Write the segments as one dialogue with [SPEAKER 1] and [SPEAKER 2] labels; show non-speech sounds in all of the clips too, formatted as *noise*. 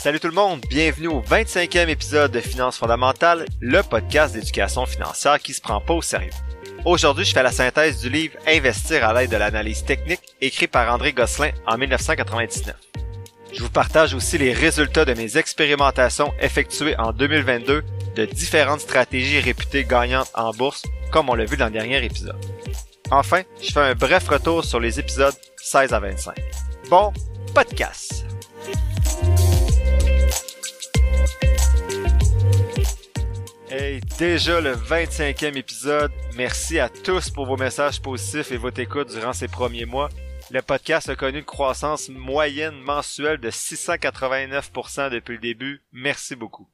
[SPEAKER 1] Salut tout le monde, bienvenue au 25e épisode de Finances fondamentales, le podcast d'éducation financière qui se prend pas au sérieux. Aujourd'hui, je fais la synthèse du livre Investir à l'aide de l'analyse technique, écrit par André Gosselin en 1999. Je vous partage aussi les résultats de mes expérimentations effectuées en 2022 de différentes stratégies réputées gagnantes en bourse, comme on l'a vu dans le dernier épisode. Enfin, je fais un bref retour sur les épisodes 16 à 25. Bon podcast! Hey, déjà le 25e épisode. Merci à tous pour vos messages positifs et votre écoute durant ces premiers mois. Le podcast a connu une croissance moyenne mensuelle de 689% depuis le début. Merci beaucoup.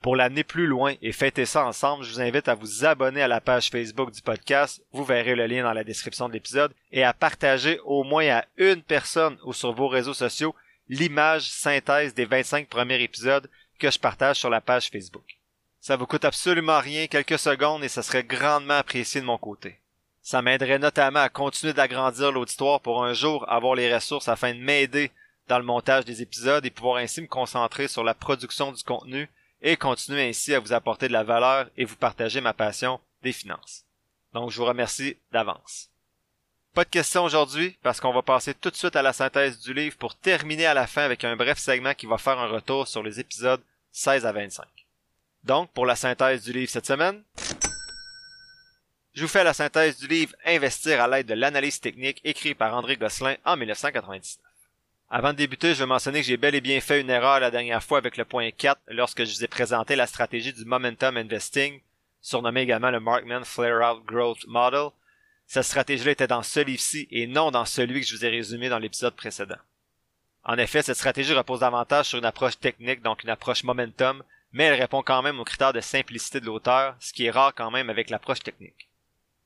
[SPEAKER 1] Pour l'amener plus loin et fêter ça ensemble, je vous invite à vous abonner à la page Facebook du podcast. Vous verrez le lien dans la description de l'épisode et à partager au moins à une personne ou sur vos réseaux sociaux l'image synthèse des 25 premiers épisodes que je partage sur la page Facebook. Ça vous coûte absolument rien, quelques secondes, et ça serait grandement apprécié de mon côté. Ça m'aiderait notamment à continuer d'agrandir l'auditoire pour un jour avoir les ressources afin de m'aider dans le montage des épisodes et pouvoir ainsi me concentrer sur la production du contenu et continuer ainsi à vous apporter de la valeur et vous partager ma passion des finances. Donc je vous remercie d'avance. Pas de questions aujourd'hui parce qu'on va passer tout de suite à la synthèse du livre pour terminer à la fin avec un bref segment qui va faire un retour sur les épisodes 16 à 25. Donc, pour la synthèse du livre cette semaine, je vous fais la synthèse du livre Investir à l'aide de l'analyse technique écrit par André Gosselin en 1999. Avant de débuter, je veux mentionner que j'ai bel et bien fait une erreur la dernière fois avec le point 4 lorsque je vous ai présenté la stratégie du Momentum Investing, surnommée également le Markman Flare Out Growth Model. Cette stratégie-là était dans ce livre-ci et non dans celui que je vous ai résumé dans l'épisode précédent. En effet, cette stratégie repose davantage sur une approche technique, donc une approche momentum, mais elle répond quand même aux critères de simplicité de l'auteur, ce qui est rare quand même avec l'approche technique.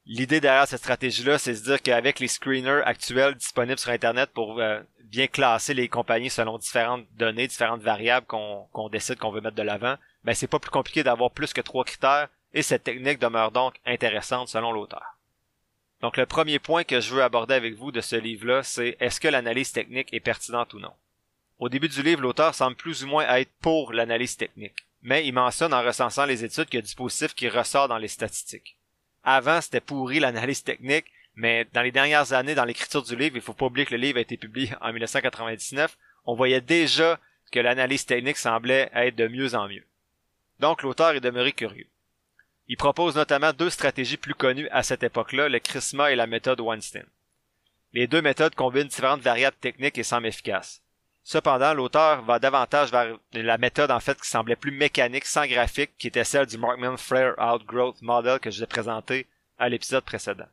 [SPEAKER 1] L'idée derrière cette stratégie-là, c'est de se dire qu'avec les screeners actuels disponibles sur Internet pour euh, bien classer les compagnies selon différentes données, différentes variables qu'on décide qu'on veut mettre de l'avant, ben c'est pas plus compliqué d'avoir plus que trois critères et cette technique demeure donc intéressante selon l'auteur. Donc le premier point que je veux aborder avec vous de ce livre-là, c'est est-ce que l'analyse technique est pertinente ou non? Au début du livre, l'auteur semble plus ou moins être pour l'analyse technique mais il mentionne en recensant les études qu'il y a qui ressort dans les statistiques. Avant, c'était pourri l'analyse technique, mais dans les dernières années, dans l'écriture du livre, il faut pas oublier que le livre a été publié en 1999, on voyait déjà que l'analyse technique semblait être de mieux en mieux. Donc l'auteur est demeuré curieux. Il propose notamment deux stratégies plus connues à cette époque-là, le CRISMA et la méthode Weinstein. Les deux méthodes combinent différentes variables techniques et semblent efficaces. Cependant, l'auteur va davantage vers la méthode en fait qui semblait plus mécanique, sans graphique, qui était celle du Markman Flare Out Growth Model que je vous ai présenté à l'épisode précédent.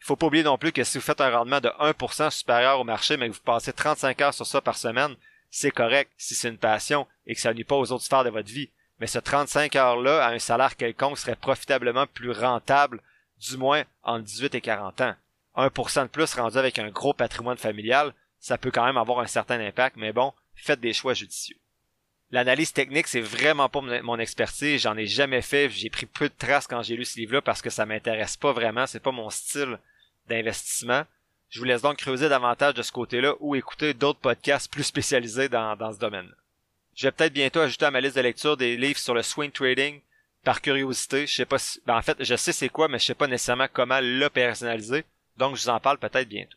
[SPEAKER 1] Il faut pas oublier non plus que si vous faites un rendement de 1% supérieur au marché, mais que vous passez 35 heures sur ça par semaine, c'est correct si c'est une passion et que ça nuit pas aux autres sphères de votre vie. Mais ce 35 heures-là, à un salaire quelconque, serait profitablement plus rentable, du moins en 18 et 40 ans. 1% de plus rendu avec un gros patrimoine familial, ça peut quand même avoir un certain impact, mais bon, faites des choix judicieux. L'analyse technique, c'est vraiment pas mon expertise, j'en ai jamais fait, j'ai pris peu de traces quand j'ai lu ce livre-là parce que ça m'intéresse pas vraiment, c'est pas mon style d'investissement. Je vous laisse donc creuser davantage de ce côté-là ou écouter d'autres podcasts plus spécialisés dans, dans ce domaine. Je vais peut-être bientôt ajouter à ma liste de lecture des livres sur le swing trading par curiosité. Je sais pas si, ben en fait, je sais c'est quoi, mais je sais pas nécessairement comment le personnaliser. Donc, je vous en parle peut-être bientôt.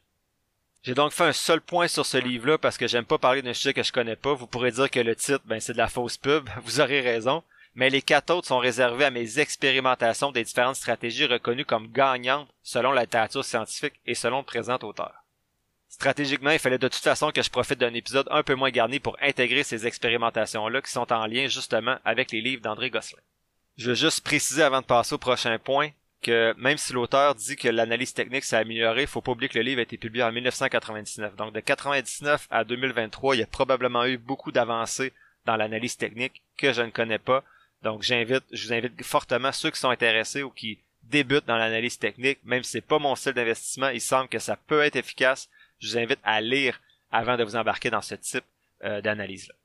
[SPEAKER 1] J'ai donc fait un seul point sur ce livre-là parce que j'aime pas parler d'un sujet que je connais pas. Vous pourrez dire que le titre, ben, c'est de la fausse pub. *laughs* Vous aurez raison. Mais les quatre autres sont réservés à mes expérimentations des différentes stratégies reconnues comme gagnantes selon la littérature scientifique et selon le présent auteur. Stratégiquement, il fallait de toute façon que je profite d'un épisode un peu moins garni pour intégrer ces expérimentations-là qui sont en lien justement avec les livres d'André Gosselin. Je veux juste préciser avant de passer au prochain point que même si l'auteur dit que l'analyse technique s'est améliorée, faut pas oublier que le livre a été publié en 1999. Donc de 99 à 2023, il y a probablement eu beaucoup d'avancées dans l'analyse technique que je ne connais pas. Donc j'invite, je vous invite fortement ceux qui sont intéressés ou qui débutent dans l'analyse technique, même si c'est pas mon style d'investissement, il semble que ça peut être efficace. Je vous invite à lire avant de vous embarquer dans ce type euh, d'analyse-là.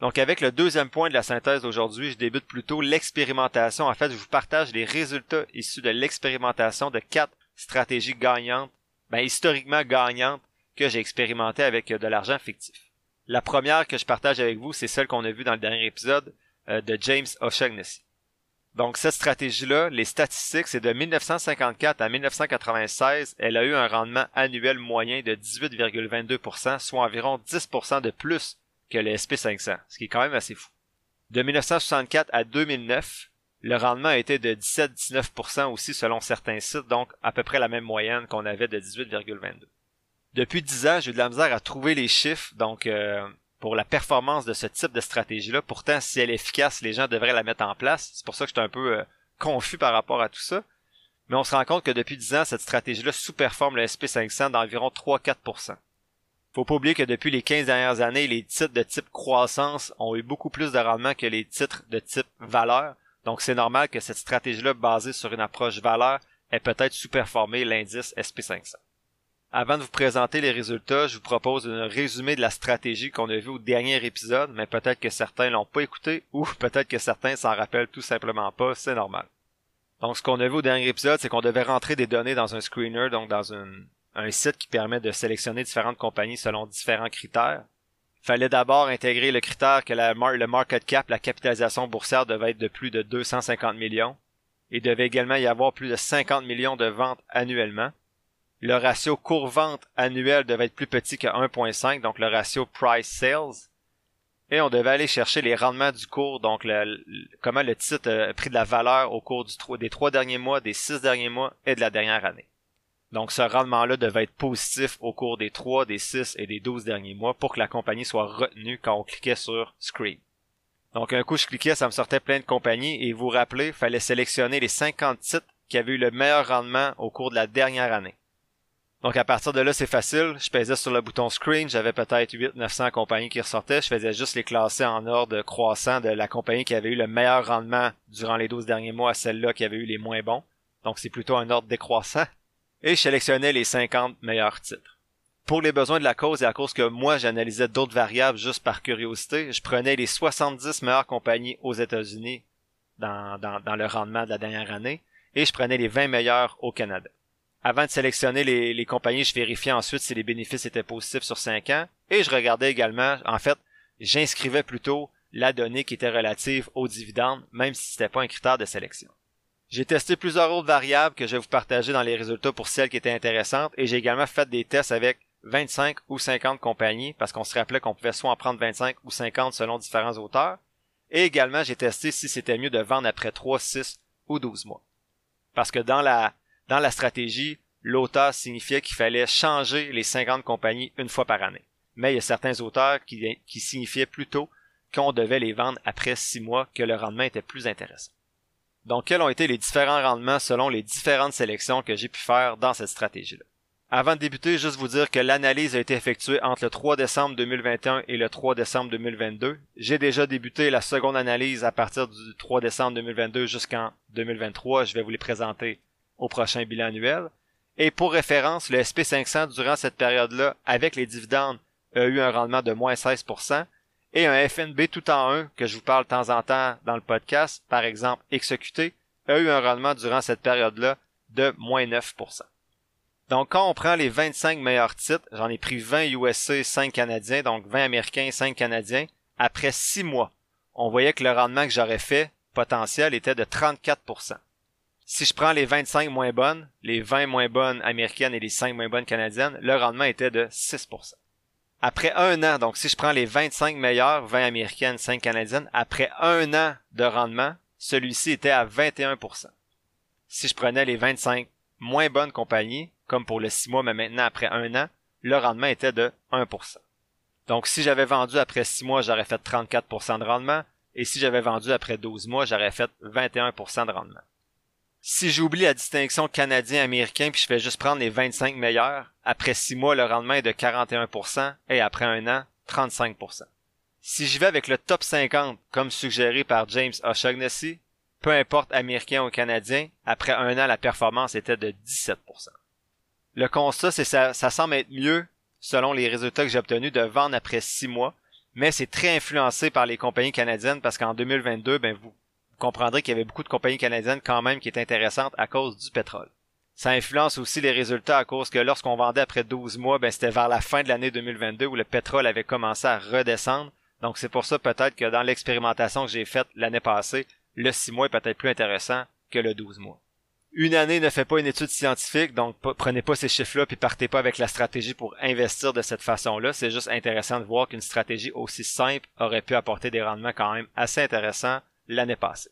[SPEAKER 1] Donc avec le deuxième point de la synthèse d'aujourd'hui, je débute plutôt l'expérimentation. En fait, je vous partage les résultats issus de l'expérimentation de quatre stratégies gagnantes, ben, historiquement gagnantes, que j'ai expérimenté avec de l'argent fictif. La première que je partage avec vous, c'est celle qu'on a vue dans le dernier épisode euh, de James O'Shaughnessy. Donc cette stratégie-là, les statistiques, c'est de 1954 à 1996, elle a eu un rendement annuel moyen de 18,22%, soit environ 10% de plus que le SP500, ce qui est quand même assez fou. De 1964 à 2009, le rendement été de 17-19% aussi selon certains sites, donc à peu près la même moyenne qu'on avait de 18,22. Depuis 10 ans, j'ai eu de la misère à trouver les chiffres, donc euh, pour la performance de ce type de stratégie-là. Pourtant, si elle est efficace, les gens devraient la mettre en place. C'est pour ça que j'étais un peu euh, confus par rapport à tout ça. Mais on se rend compte que depuis 10 ans, cette stratégie-là sous-performe le SP500 d'environ 3-4%. Faut pas oublier que depuis les 15 dernières années, les titres de type croissance ont eu beaucoup plus de rendement que les titres de type valeur. Donc c'est normal que cette stratégie-là basée sur une approche valeur ait peut-être sous-performé l'indice SP500. Avant de vous présenter les résultats, je vous propose un résumé de la stratégie qu'on a vue au dernier épisode, mais peut-être que certains l'ont pas écouté ou *laughs* peut-être que certains s'en rappellent tout simplement pas, c'est normal. Donc ce qu'on a vu au dernier épisode, c'est qu'on devait rentrer des données dans un screener, donc dans un site qui permet de sélectionner différentes compagnies selon différents critères. Il fallait d'abord intégrer le critère que le market cap, la capitalisation boursière devait être de plus de 250 millions. Il devait également y avoir plus de 50 millions de ventes annuellement le ratio cours-vente annuel devait être plus petit que 1.5, donc le ratio price-sales. Et on devait aller chercher les rendements du cours, donc comment le titre a pris de la valeur au cours des trois derniers mois, des six derniers mois et de la dernière année. Donc ce rendement-là devait être positif au cours des 3, des 6 et des 12 derniers mois pour que la compagnie soit retenue quand on cliquait sur Screen. Donc un coup je cliquais, ça me sortait plein de compagnies et vous rappelez, il fallait sélectionner les 50 titres qui avaient eu le meilleur rendement au cours de la dernière année. Donc à partir de là, c'est facile. Je pesais sur le bouton screen, j'avais peut-être 800-900 compagnies qui ressortaient. Je faisais juste les classer en ordre croissant de la compagnie qui avait eu le meilleur rendement durant les 12 derniers mois à celle-là qui avait eu les moins bons. Donc c'est plutôt un ordre décroissant. Et je sélectionnais les 50 meilleurs titres. Pour les besoins de la cause et à cause que moi j'analysais d'autres variables juste par curiosité, je prenais les 70 meilleures compagnies aux États-Unis dans, dans, le rendement de la dernière année et je prenais les 20 meilleures au Canada. Avant de sélectionner les, compagnies, je vérifiais ensuite si les bénéfices étaient positifs sur 5 ans. Et je regardais également, en fait, j'inscrivais plutôt la donnée qui était relative aux dividendes, même si c'était pas un critère de sélection. J'ai testé plusieurs autres variables que je vais vous partager dans les résultats pour celles qui étaient intéressantes et j'ai également fait des tests avec 25 ou 50 compagnies parce qu'on se rappelait qu'on pouvait soit en prendre 25 ou 50 selon différents auteurs. Et également, j'ai testé si c'était mieux de vendre après 3, 6 ou 12 mois. Parce que dans la dans la stratégie, l'auteur signifiait qu'il fallait changer les 50 compagnies une fois par année. Mais il y a certains auteurs qui, qui signifiaient plutôt qu'on devait les vendre après six mois, que le rendement était plus intéressant. Donc, quels ont été les différents rendements selon les différentes sélections que j'ai pu faire dans cette stratégie-là? Avant de débuter, juste vous dire que l'analyse a été effectuée entre le 3 décembre 2021 et le 3 décembre 2022. J'ai déjà débuté la seconde analyse à partir du 3 décembre 2022 jusqu'en 2023. Je vais vous les présenter au prochain bilan annuel. Et pour référence, le SP500 durant cette période-là, avec les dividendes, a eu un rendement de moins 16%, et un FNB tout en un, que je vous parle de temps en temps dans le podcast, par exemple exécuté, a eu un rendement durant cette période-là de moins 9%. Donc quand on prend les 25 meilleurs titres, j'en ai pris 20 USC, 5 Canadiens, donc 20 Américains, 5 Canadiens, après 6 mois, on voyait que le rendement que j'aurais fait potentiel était de 34%. Si je prends les 25 moins bonnes, les 20 moins bonnes américaines et les 5 moins bonnes canadiennes, le rendement était de 6%. Après un an, donc si je prends les 25 meilleures, 20 américaines, 5 canadiennes, après un an de rendement, celui-ci était à 21%. Si je prenais les 25 moins bonnes compagnies, comme pour le 6 mois, mais maintenant après un an, le rendement était de 1%. Donc si j'avais vendu après 6 mois, j'aurais fait 34% de rendement, et si j'avais vendu après 12 mois, j'aurais fait 21% de rendement. Si j'oublie la distinction canadien-américain puis je fais juste prendre les 25 meilleurs, après 6 mois, le rendement est de 41% et après un an, 35%. Si j'y vais avec le top 50, comme suggéré par James O'Shaughnessy, peu importe américain ou canadien, après un an, la performance était de 17%. Le constat, c'est ça, ça semble être mieux, selon les résultats que j'ai obtenus, de vendre après 6 mois, mais c'est très influencé par les compagnies canadiennes parce qu'en 2022, ben vous vous comprendrez qu'il y avait beaucoup de compagnies canadiennes quand même qui étaient intéressantes à cause du pétrole. Ça influence aussi les résultats à cause que lorsqu'on vendait après 12 mois, ben c'était vers la fin de l'année 2022 où le pétrole avait commencé à redescendre. Donc c'est pour ça peut-être que dans l'expérimentation que j'ai faite l'année passée, le 6 mois est peut-être plus intéressant que le 12 mois. Une année ne fait pas une étude scientifique, donc prenez pas ces chiffres-là puis partez pas avec la stratégie pour investir de cette façon-là. C'est juste intéressant de voir qu'une stratégie aussi simple aurait pu apporter des rendements quand même assez intéressants l'année passée.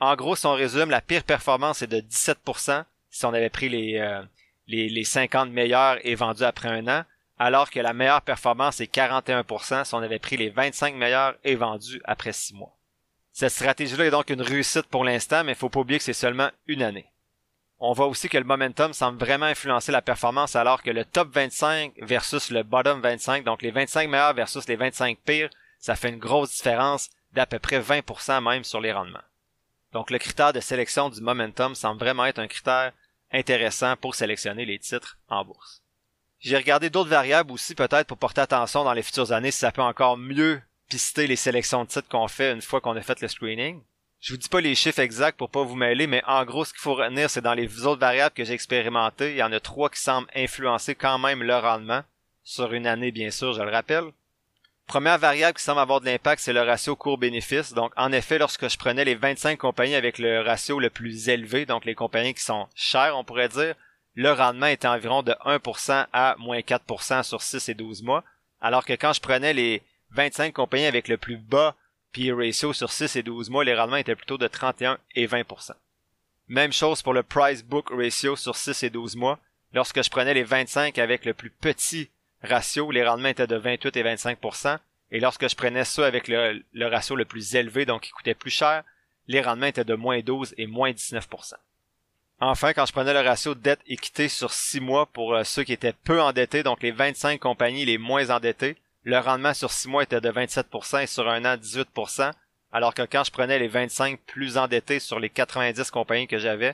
[SPEAKER 1] En gros, si on résume, la pire performance est de 17% si on avait pris les, euh, les, les 50 meilleurs et vendus après un an, alors que la meilleure performance est 41% si on avait pris les 25 meilleurs et vendus après 6 mois. Cette stratégie-là est donc une réussite pour l'instant, mais il faut pas oublier que c'est seulement une année. On voit aussi que le momentum semble vraiment influencer la performance alors que le top 25 versus le bottom 25, donc les 25 meilleurs versus les 25 pires, ça fait une grosse différence d'à peu près 20% même sur les rendements. Donc le critère de sélection du momentum semble vraiment être un critère intéressant pour sélectionner les titres en bourse. J'ai regardé d'autres variables aussi peut-être pour porter attention dans les futures années si ça peut encore mieux pister les sélections de titres qu'on fait une fois qu'on a fait le screening. Je vous dis pas les chiffres exacts pour pas vous mêler, mais en gros, ce qu'il faut retenir, c'est dans les autres variables que j'ai expérimentées, il y en a trois qui semblent influencer quand même le rendement. Sur une année, bien sûr, je le rappelle. Première variable qui semble avoir de l'impact, c'est le ratio court-bénéfice. Donc, en effet, lorsque je prenais les 25 compagnies avec le ratio le plus élevé, donc les compagnies qui sont chères, on pourrait dire, le rendement était environ de 1% à moins 4% sur 6 et 12 mois. Alors que quand je prenais les 25 compagnies avec le plus bas puis ratio sur 6 et 12 mois, les rendements étaient plutôt de 31 et 20%. Même chose pour le price book ratio sur 6 et 12 mois. Lorsque je prenais les 25 avec le plus petit ratio, les rendements étaient de 28 et 25%. Et lorsque je prenais ça avec le, ratio le plus élevé, donc qui coûtait plus cher, les rendements étaient de moins 12 et moins 19%. Enfin, quand je prenais le ratio dette-équité sur 6 mois pour euh, ceux qui étaient peu endettés, donc les 25 compagnies les moins endettées, le rendement sur 6 mois était de 27% et sur un an 18%, alors que quand je prenais les 25 plus endettés sur les 90 compagnies que j'avais,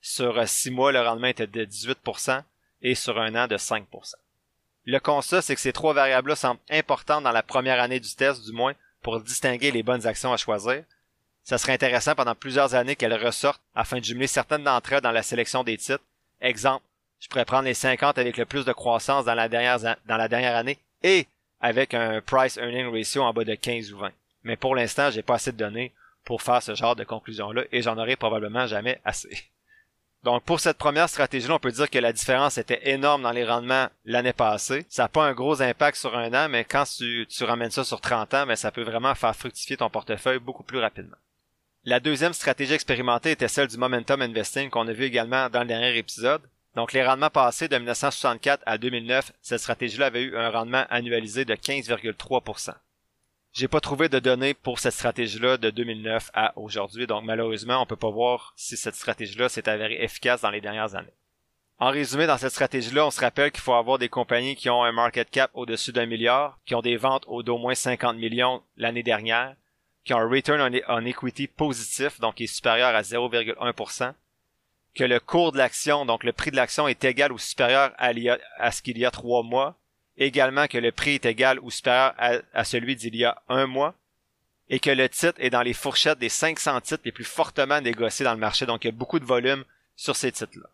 [SPEAKER 1] sur 6 euh, mois, le rendement était de 18% et sur un an de 5%. Le constat, c'est que ces trois variables-là semblent importantes dans la première année du test, du moins, pour distinguer les bonnes actions à choisir. Ça serait intéressant pendant plusieurs années qu'elles ressortent afin de jumeler certaines d'entre elles dans la sélection des titres. Exemple, je pourrais prendre les 50 avec le plus de croissance dans la dernière, année et avec un price earning ratio en bas de 15 ou 20. Mais pour l'instant, j'ai pas assez de données pour faire ce genre de conclusion-là et j'en aurai probablement jamais assez. Donc pour cette première stratégie-là, on peut dire que la différence était énorme dans les rendements l'année passée. Ça n'a pas un gros impact sur un an, mais quand tu, ramènes ça sur 30 ans, mais ça peut vraiment faire fructifier ton portefeuille beaucoup plus rapidement. La deuxième stratégie expérimentée était celle du momentum investing qu'on a vu également dans le dernier épisode. Donc, les rendements passés de 1964 à 2009, cette stratégie-là avait eu un rendement annualisé de 15,3 J'ai pas trouvé de données pour cette stratégie-là de 2009 à aujourd'hui, donc malheureusement, on peut pas voir si cette stratégie-là s'est avérée efficace dans les dernières années. En résumé, dans cette stratégie-là, on se rappelle qu'il faut avoir des compagnies qui ont un market cap au-dessus d'un milliard, qui ont des ventes au d'au moins 50 millions l'année dernière, qui ont un return on, equity positif, donc qui est supérieur à 0,1%, que le cours de l'action, donc le prix de l'action est égal ou supérieur à, ce qu'il y a trois mois, également que le prix est égal ou supérieur à, celui d'il y a un mois, et que le titre est dans les fourchettes des 500 titres les plus fortement négociés dans le marché, donc il y a beaucoup de volume sur ces titres-là.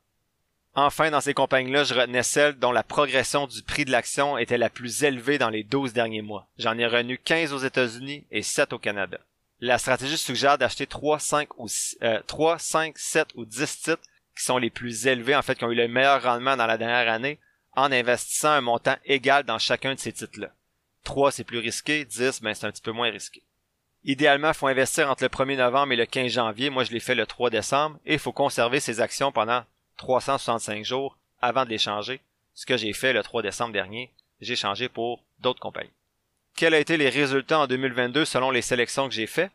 [SPEAKER 1] Enfin, dans ces compagnies-là, je retenais celles dont la progression du prix de l'action était la plus élevée dans les 12 derniers mois. J'en ai retenu 15 aux États-Unis et 7 au Canada. La stratégie suggère d'acheter 3, 5 ou 3, 5, 7 ou 10 titres qui sont les plus élevés, en fait, qui ont eu le meilleur rendement dans la dernière année, en investissant un montant égal dans chacun de ces titres-là. 3, c'est plus risqué, 10, ben, c'est un petit peu moins risqué. Idéalement, il faut investir entre le 1er novembre et le 15 janvier. Moi, je l'ai fait le 3 décembre. Et il faut conserver ces actions pendant 365 jours avant de les changer. Ce que j'ai fait le 3 décembre dernier. J'ai changé pour d'autres compagnies. Quels ont été les résultats en 2022 selon les sélections que j'ai faites?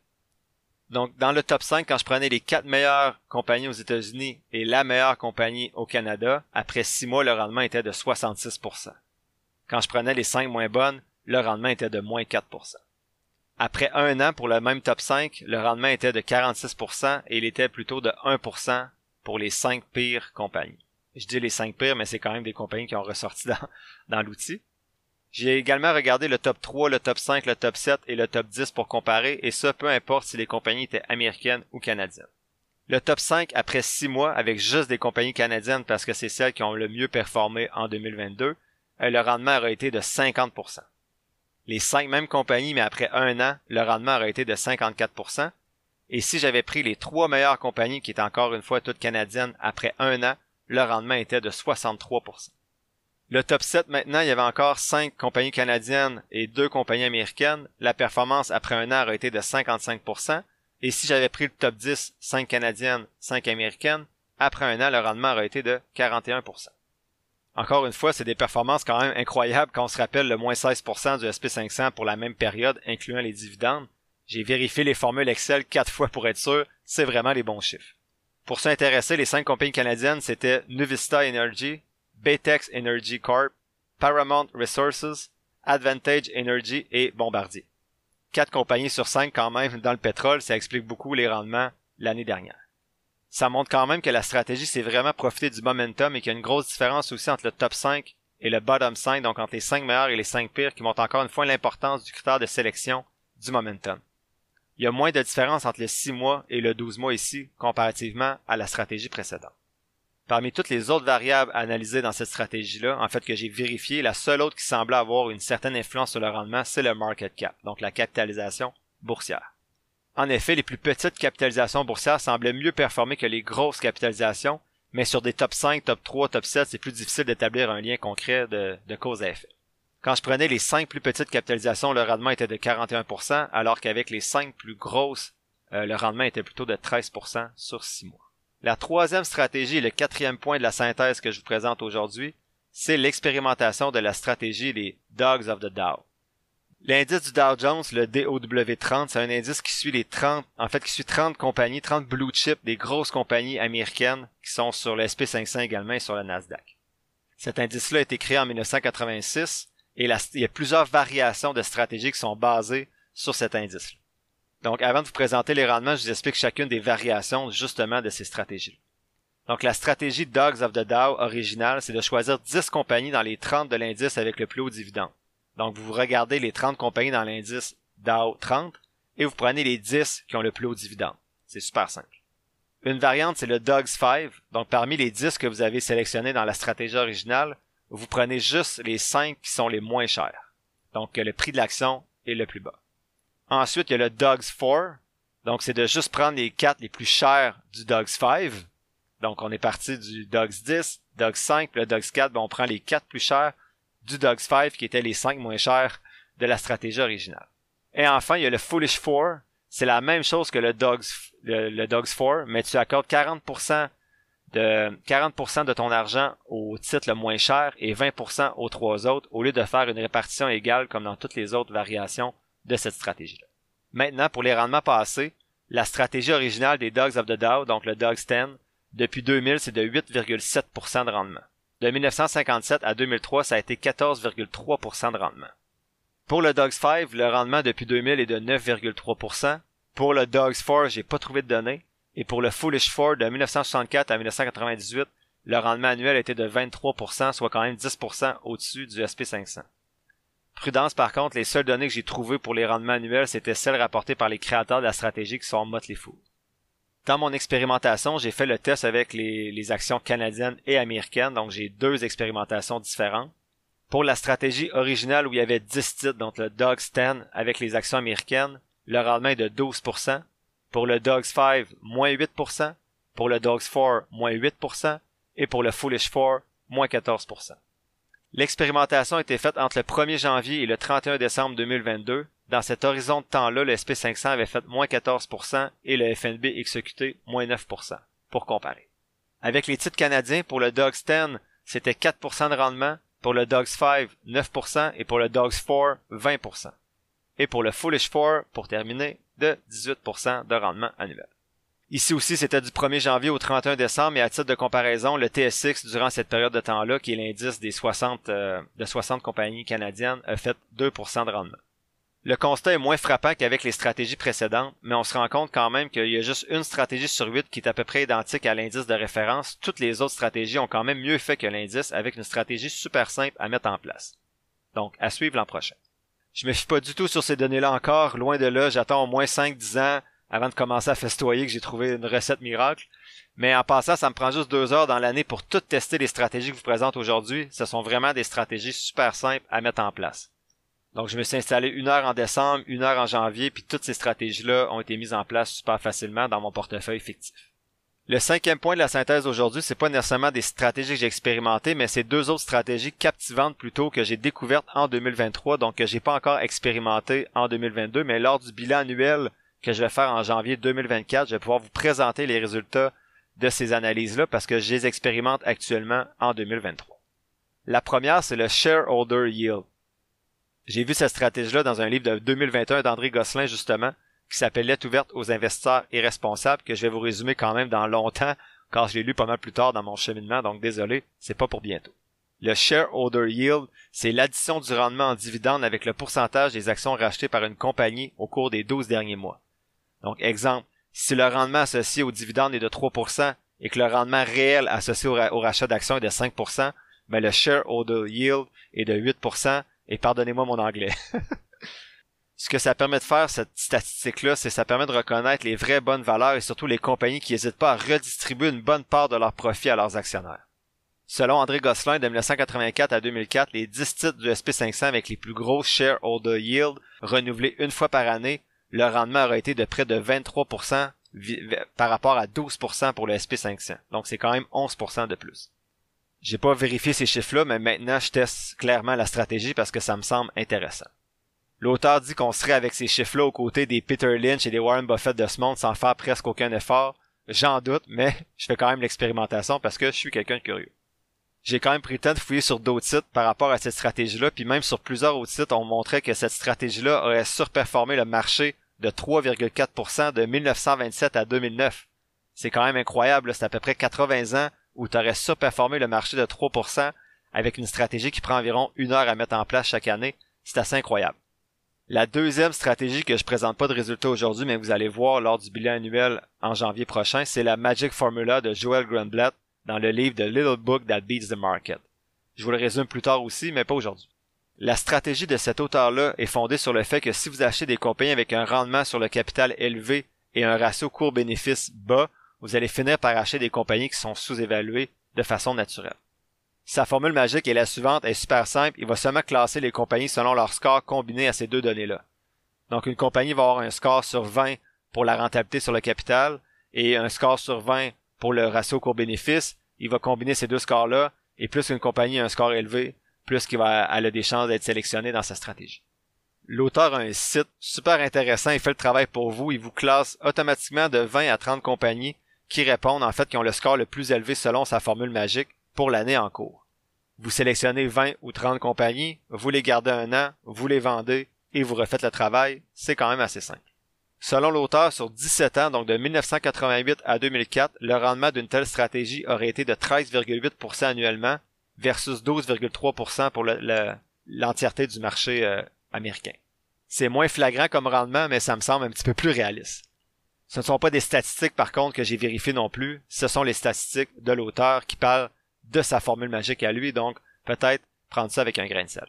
[SPEAKER 1] Donc, dans le top 5, quand je prenais les quatre meilleures compagnies aux États-Unis et la meilleure compagnie au Canada, après six mois, le rendement était de 66%. Quand je prenais les cinq moins bonnes, le rendement était de moins 4%. Après un an pour le même top 5, le rendement était de 46% et il était plutôt de 1% pour les cinq pires compagnies. Je dis les cinq pires, mais c'est quand même des compagnies qui ont ressorti *laughs* dans, dans l'outil. J'ai également regardé le top 3, le top 5, le top 7 et le top 10 pour comparer, et ça peu importe si les compagnies étaient américaines ou canadiennes. Le top 5 après 6 mois avec juste des compagnies canadiennes parce que c'est celles qui ont le mieux performé en 2022, euh, le rendement aurait été de 50%. Les 5 mêmes compagnies, mais après un an, le rendement aurait été de 54%. Et si j'avais pris les trois meilleures compagnies, qui étaient encore une fois toutes canadiennes, après un an, le rendement était de 63%. Le top 7 maintenant, il y avait encore 5 compagnies canadiennes et 2 compagnies américaines. La performance après un an aurait été de 55%. Et si j'avais pris le top 10, 5 canadiennes, 5 américaines, après un an, le rendement aurait été de 41%. Encore une fois, c'est des performances quand même incroyables quand on se rappelle le moins 16% du SP500 pour la même période, incluant les dividendes. J'ai vérifié les formules Excel quatre fois pour être sûr, c'est vraiment les bons chiffres. Pour s'intéresser, les cinq compagnies canadiennes, c'était Nuvista Energy, Baytex Energy Corp, Paramount Resources, Advantage Energy et Bombardier. Quatre compagnies sur cinq quand même dans le pétrole, ça explique beaucoup les rendements l'année dernière. Ça montre quand même que la stratégie c'est vraiment profiter du momentum et qu'il y a une grosse différence aussi entre le top 5 et le bottom 5, donc entre les 5 meilleurs et les 5 pires, qui montrent encore une fois l'importance du critère de sélection du momentum. Il y a moins de différence entre le 6 mois et le 12 mois ici, comparativement à la stratégie précédente. Parmi toutes les autres variables analysées dans cette stratégie-là, en fait que j'ai vérifié, la seule autre qui semblait avoir une certaine influence sur le rendement, c'est le market cap, donc la capitalisation boursière. En effet, les plus petites capitalisations boursières semblaient mieux performer que les grosses capitalisations, mais sur des top 5, top 3, top 7, c'est plus difficile d'établir un lien concret de, cause à effet. Quand je prenais les 5 plus petites capitalisations, le rendement était de 41%, alors qu'avec les 5 plus grosses, euh, le rendement était plutôt de 13% sur 6 mois. La troisième stratégie et le quatrième point de la synthèse que je vous présente aujourd'hui, c'est l'expérimentation de la stratégie des Dogs of the Dow. L'indice du Dow Jones, le DOW30, c'est un indice qui suit les 30, en fait, qui suit 30 compagnies, 30 blue chips, des grosses compagnies américaines qui sont sur le SP500 également et sur le Nasdaq. Cet indice-là a été créé en 1986 et il y a plusieurs variations de stratégies qui sont basées sur cet indice-là. Donc, avant de vous présenter les rendements, je vous explique chacune des variations justement de ces stratégies. Donc, la stratégie Dogs of the Dow originale, c'est de choisir 10 compagnies dans les 30 de l'indice avec le plus haut dividende. Donc, vous regardez les 30 compagnies dans l'indice Dow 30 et vous prenez les 10 qui ont le plus haut dividende. C'est super simple. Une variante, c'est le Dogs 5. Donc, parmi les 10 que vous avez sélectionnés dans la stratégie originale, vous prenez juste les 5 qui sont les moins chers. Donc, le prix de l'action est le plus bas. Ensuite, il y a le Dogs 4. Donc, c'est de juste prendre les 4 les plus chers du Dogs 5. Donc, on est parti du Dogs 10, Dogs 5, puis le Dogs 4, ben, on prend les 4 plus chers du Dogs 5 qui étaient les 5 moins chers de la stratégie originale. Et enfin, il y a le Foolish 4. C'est la même chose que le Dogs, le, Dogs 4, mais tu accordes 40% de 40% de ton argent au titre le moins cher et 20% aux trois autres au lieu de faire une répartition égale comme dans toutes les autres variations de cette stratégie-là. Maintenant, pour les rendements passés, la stratégie originale des Dogs of the Dow, donc le Dogs 10, depuis 2000, c'est de 8,7% de rendement. De 1957 à 2003, ça a été 14,3% de rendement. Pour le Dogs 5, le rendement depuis 2000 est de 9,3%. Pour le Dogs 4, j'ai pas trouvé de données. Et pour le Foolish 4 de 1964 à 1998, le rendement annuel était de 23%, soit quand même 10% au-dessus du SP500. Prudence, par contre, les seules données que j'ai trouvées pour les rendements annuels, c'était celles rapportées par les créateurs de la stratégie qui sont Motley Fool. Dans mon expérimentation, j'ai fait le test avec les, actions canadiennes et américaines, donc j'ai deux expérimentations différentes. Pour la stratégie originale où il y avait 10 titres, donc le Dogs 10 avec les actions américaines, le rendement est de 12%. Pour le Dogs 5, moins 8%. Pour le Dogs 4, moins 8%. Et pour le Foolish 4, moins 14%. L'expérimentation a été faite entre le 1er janvier et le 31 décembre 2022. Dans cet horizon de temps-là, le SP500 avait fait moins 14% et le FNB exécuté moins 9%, pour comparer. Avec les titres canadiens, pour le Dogs 10, c'était 4% de rendement, pour le Dogs 5, 9% et pour le Dogs 4, 20%. Et pour le Foolish 4, pour terminer, de 18% de rendement annuel. Ici aussi, c'était du 1er janvier au 31 décembre, et à titre de comparaison, le TSX, durant cette période de temps-là, qui est l'indice des 60, euh, de 60 compagnies canadiennes, a fait 2% de rendement. Le constat est moins frappant qu'avec les stratégies précédentes, mais on se rend compte quand même qu'il y a juste une stratégie sur 8 qui est à peu près identique à l'indice de référence. Toutes les autres stratégies ont quand même mieux fait que l'indice avec une stratégie super simple à mettre en place. Donc, à suivre l'an prochain. Je me fie pas du tout sur ces données-là encore, loin de là, j'attends au moins 5-10 ans avant de commencer à festoyer que j'ai trouvé une recette miracle. Mais en passant, ça me prend juste deux heures dans l'année pour tout tester les stratégies que je vous présente aujourd'hui. Ce sont vraiment des stratégies super simples à mettre en place. Donc je me suis installé une heure en décembre, une heure en janvier, puis toutes ces stratégies-là ont été mises en place super facilement dans mon portefeuille fictif. Le cinquième point de la synthèse aujourd'hui, c'est pas nécessairement des stratégies que j'ai expérimentées, mais c'est deux autres stratégies captivantes plutôt que j'ai découvertes en 2023, donc que j'ai pas encore expérimenté en 2022, mais lors du bilan annuel que je vais faire en janvier 2024, je vais pouvoir vous présenter les résultats de ces analyses-là parce que je les expérimente actuellement en 2023. La première, c'est le shareholder yield. J'ai vu cette stratégie-là dans un livre de 2021 d'André Gosselin, justement, qui s'appelle Lettre ouverte aux investisseurs irresponsables, que je vais vous résumer quand même dans longtemps, car je l'ai lu pas mal plus tard dans mon cheminement, donc désolé, c'est pas pour bientôt. Le shareholder yield, c'est l'addition du rendement en dividende avec le pourcentage des actions rachetées par une compagnie au cours des 12 derniers mois. Donc, exemple, si le rendement associé au dividende est de 3% et que le rendement réel associé au, rachat d'actions est de 5%, ben le shareholder yield est de 8%, et pardonnez-moi mon anglais. *laughs* ce que ça permet de faire, cette statistique-là, c'est ça permet de reconnaître les vraies bonnes valeurs et surtout les compagnies qui n'hésitent pas à redistribuer une bonne part de leurs profits à leurs actionnaires. Selon André Gosselin, de 1984 à 2004, les 10 titres du SP500 avec les plus gros shareholder yield renouvelés une fois par année, le rendement aurait été de près de 23% par rapport à 12% pour le SP500. Donc c'est quand même 11% de plus. J'ai pas vérifié ces chiffres-là, mais maintenant je teste clairement la stratégie parce que ça me semble intéressant. L'auteur dit qu'on serait avec ces chiffres-là aux côtés des Peter Lynch et des Warren Buffett de ce monde sans faire presque aucun effort. J'en doute, mais *laughs* je fais quand même l'expérimentation parce que je suis quelqu'un de curieux. J'ai quand même pris le temps de fouiller sur d'autres sites par rapport à cette stratégie-là, puis même sur plusieurs autres sites, on montrait que cette stratégie-là aurait surperformé le marché de 3,4% de 1927 à 2009. C'est quand même incroyable, c'est à peu près 80 ans où tu aurais surperformé le marché de 3% avec une stratégie qui prend environ une heure à mettre en place chaque année. C'est assez incroyable. La deuxième stratégie que je présente pas de résultats aujourd'hui, mais vous allez voir lors du bilan annuel en janvier prochain, c'est la Magic Formula de Joel Grunblatt dans le livre The Little Book That Beats the Market. Je vous le résume plus tard aussi, mais pas aujourd'hui. La stratégie de cet auteur-là est fondée sur le fait que si vous achetez des compagnies avec un rendement sur le capital élevé et un ratio court-bénéfice bas, vous allez finir par acheter des compagnies qui sont sous-évaluées de façon naturelle. Sa formule magique est la suivante, est super simple, il va seulement classer les compagnies selon leur score combiné à ces deux données-là. Donc une compagnie va avoir un score sur 20 pour la rentabilité sur le capital et un score sur 20 pour le ratio court-bénéfice. Il va combiner ces deux scores-là et plus une compagnie a un score élevé, plus qu'il va elle a des chances d'être sélectionnée dans sa stratégie. L'auteur a un site super intéressant, il fait le travail pour vous, il vous classe automatiquement de 20 à 30 compagnies qui répondent en fait qui ont le score le plus élevé selon sa formule magique pour l'année en cours. Vous sélectionnez 20 ou 30 compagnies, vous les gardez un an, vous les vendez et vous refaites le travail, c'est quand même assez simple. Selon l'auteur, sur 17 ans, donc de 1988 à 2004, le rendement d'une telle stratégie aurait été de 13,8% annuellement versus 12,3% pour l'entièreté du marché euh, américain. C'est moins flagrant comme rendement, mais ça me semble un petit peu plus réaliste. Ce ne sont pas des statistiques par contre que j'ai vérifiées non plus, ce sont les statistiques de l'auteur qui parlent de sa formule magique à lui, donc peut-être prendre ça avec un grain de sel.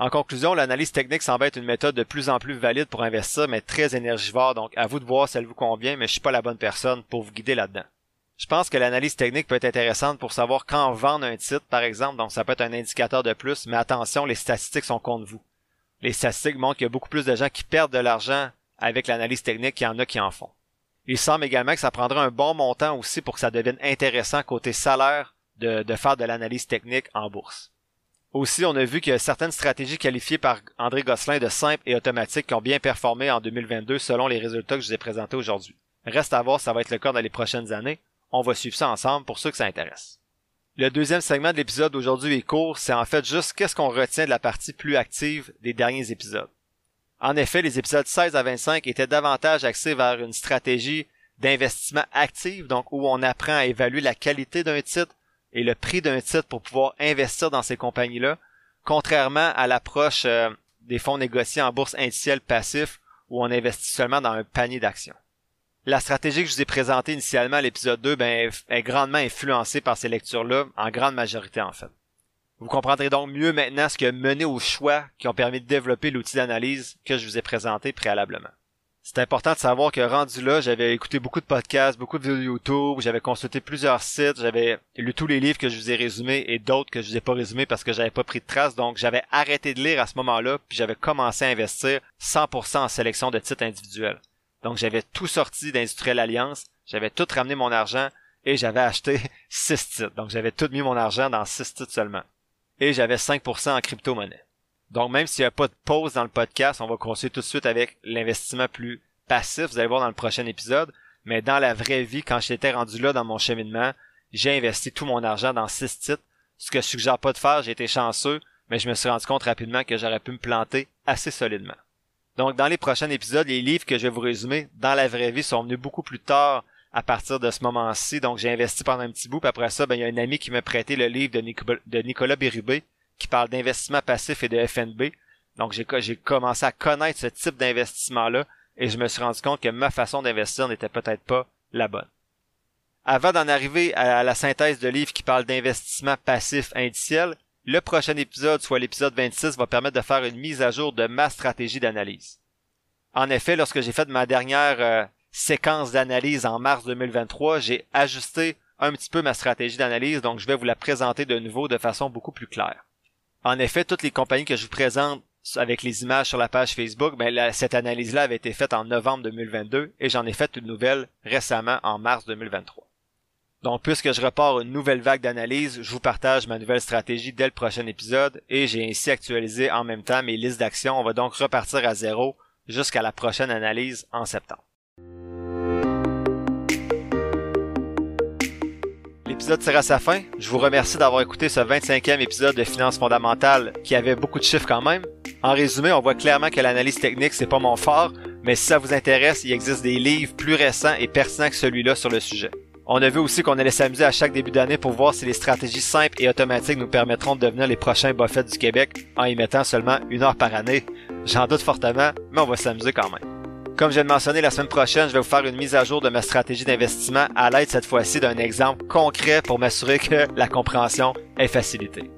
[SPEAKER 1] En conclusion, l'analyse technique semble être une méthode de plus en plus valide pour investir, mais très énergivore, donc à vous de voir si elle vous convient, mais je suis pas la bonne personne pour vous guider là-dedans. Je pense que l'analyse technique peut être intéressante pour savoir quand vendre un titre, par exemple, donc ça peut être un indicateur de plus, mais attention, les statistiques sont contre vous. Les statistiques montrent qu'il y a beaucoup plus de gens qui perdent de l'argent avec l'analyse technique qu'il y en a qui en font. Il semble également que ça prendra un bon montant aussi pour que ça devienne intéressant côté salaire de, faire de l'analyse technique en bourse. Aussi, on a vu a certaines stratégies qualifiées par André Gosselin de simples et automatiques ont bien performé en 2022 selon les résultats que je vous ai présentés aujourd'hui. Reste à voir ça va être le cas dans les prochaines années. On va suivre ça ensemble pour ceux que ça intéresse. Le deuxième segment de l'épisode d'aujourd'hui est court, c'est en fait juste qu'est-ce qu'on retient de la partie plus active des derniers épisodes. En effet, les épisodes 16 à 25 étaient davantage axés vers une stratégie d'investissement active, donc où on apprend à évaluer la qualité d'un titre, et le prix d'un titre pour pouvoir investir dans ces compagnies-là, contrairement à l'approche euh, des fonds négociés en bourse indicielle passif où on investit seulement dans un panier d'actions. La stratégie que je vous ai présentée initialement à l'épisode 2 ben, est grandement influencée par ces lectures-là, en grande majorité en fait. Vous comprendrez donc mieux maintenant ce qui a mené aux choix qui ont permis de développer l'outil d'analyse que je vous ai présenté préalablement. C'est important de savoir que rendu là, j'avais écouté beaucoup de podcasts, beaucoup de vidéos YouTube, j'avais consulté plusieurs sites, j'avais lu tous les livres que je vous ai résumés et d'autres que je vous ai pas résumés parce que j'avais pas pris de traces. Donc j'avais arrêté de lire à ce moment-là, puis j'avais commencé à investir 100% en sélection de titres individuels. Donc j'avais tout sorti d'Industriel Alliance, j'avais tout ramené mon argent et j'avais acheté *laughs* 6 titres. Donc j'avais tout mis mon argent dans 6 titres seulement. Et j'avais 5% en crypto-monnaie. Donc, même s'il n'y a pas de pause dans le podcast, on va continuer tout de suite avec l'investissement plus passif. Vous allez voir dans le prochain épisode. Mais dans la vraie vie, quand j'étais rendu là dans mon cheminement, j'ai investi tout mon argent dans six titres. Ce que je suggère pas de faire, j'ai été chanceux, mais je me suis rendu compte rapidement que j'aurais pu me planter assez solidement. Donc, dans les prochains épisodes, les livres que je vais vous résumer dans la vraie vie sont venus beaucoup plus tard à partir de ce moment-ci. Donc, j'ai investi pendant un petit bout, puis après ça, ben, il y a un ami qui m'a prêté le livre de, Nicolas Bérubé, qui parle d'investissement passif et de FNB. Donc j'ai commencé à connaître ce type d'investissement-là et je me suis rendu compte que ma façon d'investir n'était peut-être pas la bonne. Avant d'en arriver à la synthèse de livre qui parle d'investissement passif indiciel, le prochain épisode, soit l'épisode 26, va permettre de faire une mise à jour de ma stratégie d'analyse. En effet, lorsque j'ai fait ma dernière euh, séquence d'analyse en mars 2023, j'ai ajusté un petit peu ma stratégie d'analyse, donc je vais vous la présenter de nouveau de façon beaucoup plus claire. En effet, toutes les compagnies que je vous présente avec les images sur la page Facebook, ben, cette analyse-là avait été faite en novembre 2022 et j'en ai fait une nouvelle récemment en mars 2023. Donc, puisque je repars une nouvelle vague d'analyse, je vous partage ma nouvelle stratégie dès le prochain épisode et j'ai ainsi actualisé en même temps mes listes d'actions. On va donc repartir à zéro jusqu'à la prochaine analyse en septembre. L'épisode tire à sa fin. Je vous remercie d'avoir écouté ce 25e épisode de Finances fondamentales qui avait beaucoup de chiffres quand même. En résumé, on voit clairement que l'analyse technique c'est pas mon fort, mais si ça vous intéresse, il existe des livres plus récents et pertinents que celui-là sur le sujet. On a vu aussi qu'on allait s'amuser à chaque début d'année pour voir si les stratégies simples et automatiques nous permettront de devenir les prochains Buffett du Québec en y mettant seulement une heure par année. J'en doute fortement, mais on va s'amuser quand même. Comme je viens de la semaine prochaine, je vais vous faire une mise à jour de ma stratégie d'investissement à l'aide cette fois-ci d'un exemple concret pour m'assurer que la compréhension est facilitée.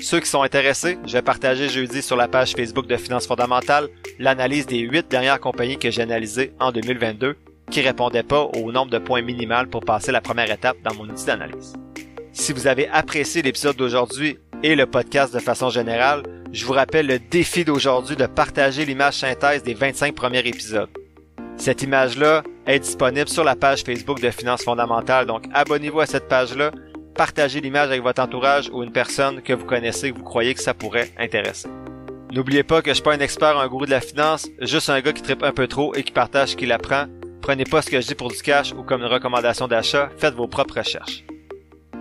[SPEAKER 1] Ceux qui sont intéressés, je vais partager jeudi sur la page Facebook de Finances fondamentales l'analyse des huit dernières compagnies que j'ai analysées en 2022 qui répondaient pas au nombre de points minimal pour passer la première étape dans mon outil d'analyse. Si vous avez apprécié l'épisode d'aujourd'hui et le podcast de façon générale, je vous rappelle le défi d'aujourd'hui de partager l'image synthèse des 25 premiers épisodes. Cette image-là est disponible sur la page Facebook de Finances fondamentales. Donc, abonnez-vous à cette page-là, partagez l'image avec votre entourage ou une personne que vous connaissez que vous croyez que ça pourrait intéresser. N'oubliez pas que je suis pas un expert, un gourou de la finance, juste un gars qui tripe un peu trop et qui partage ce qu'il apprend. Prenez pas ce que je dis pour du cash ou comme une recommandation d'achat, faites vos propres recherches.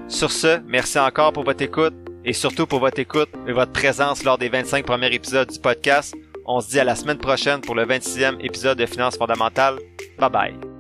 [SPEAKER 1] Sur ce, merci encore pour votre écoute et surtout pour votre écoute et votre présence lors des 25 premiers épisodes du podcast. On se dit à la semaine prochaine pour le 26e épisode de Finances fondamentales. Bye bye.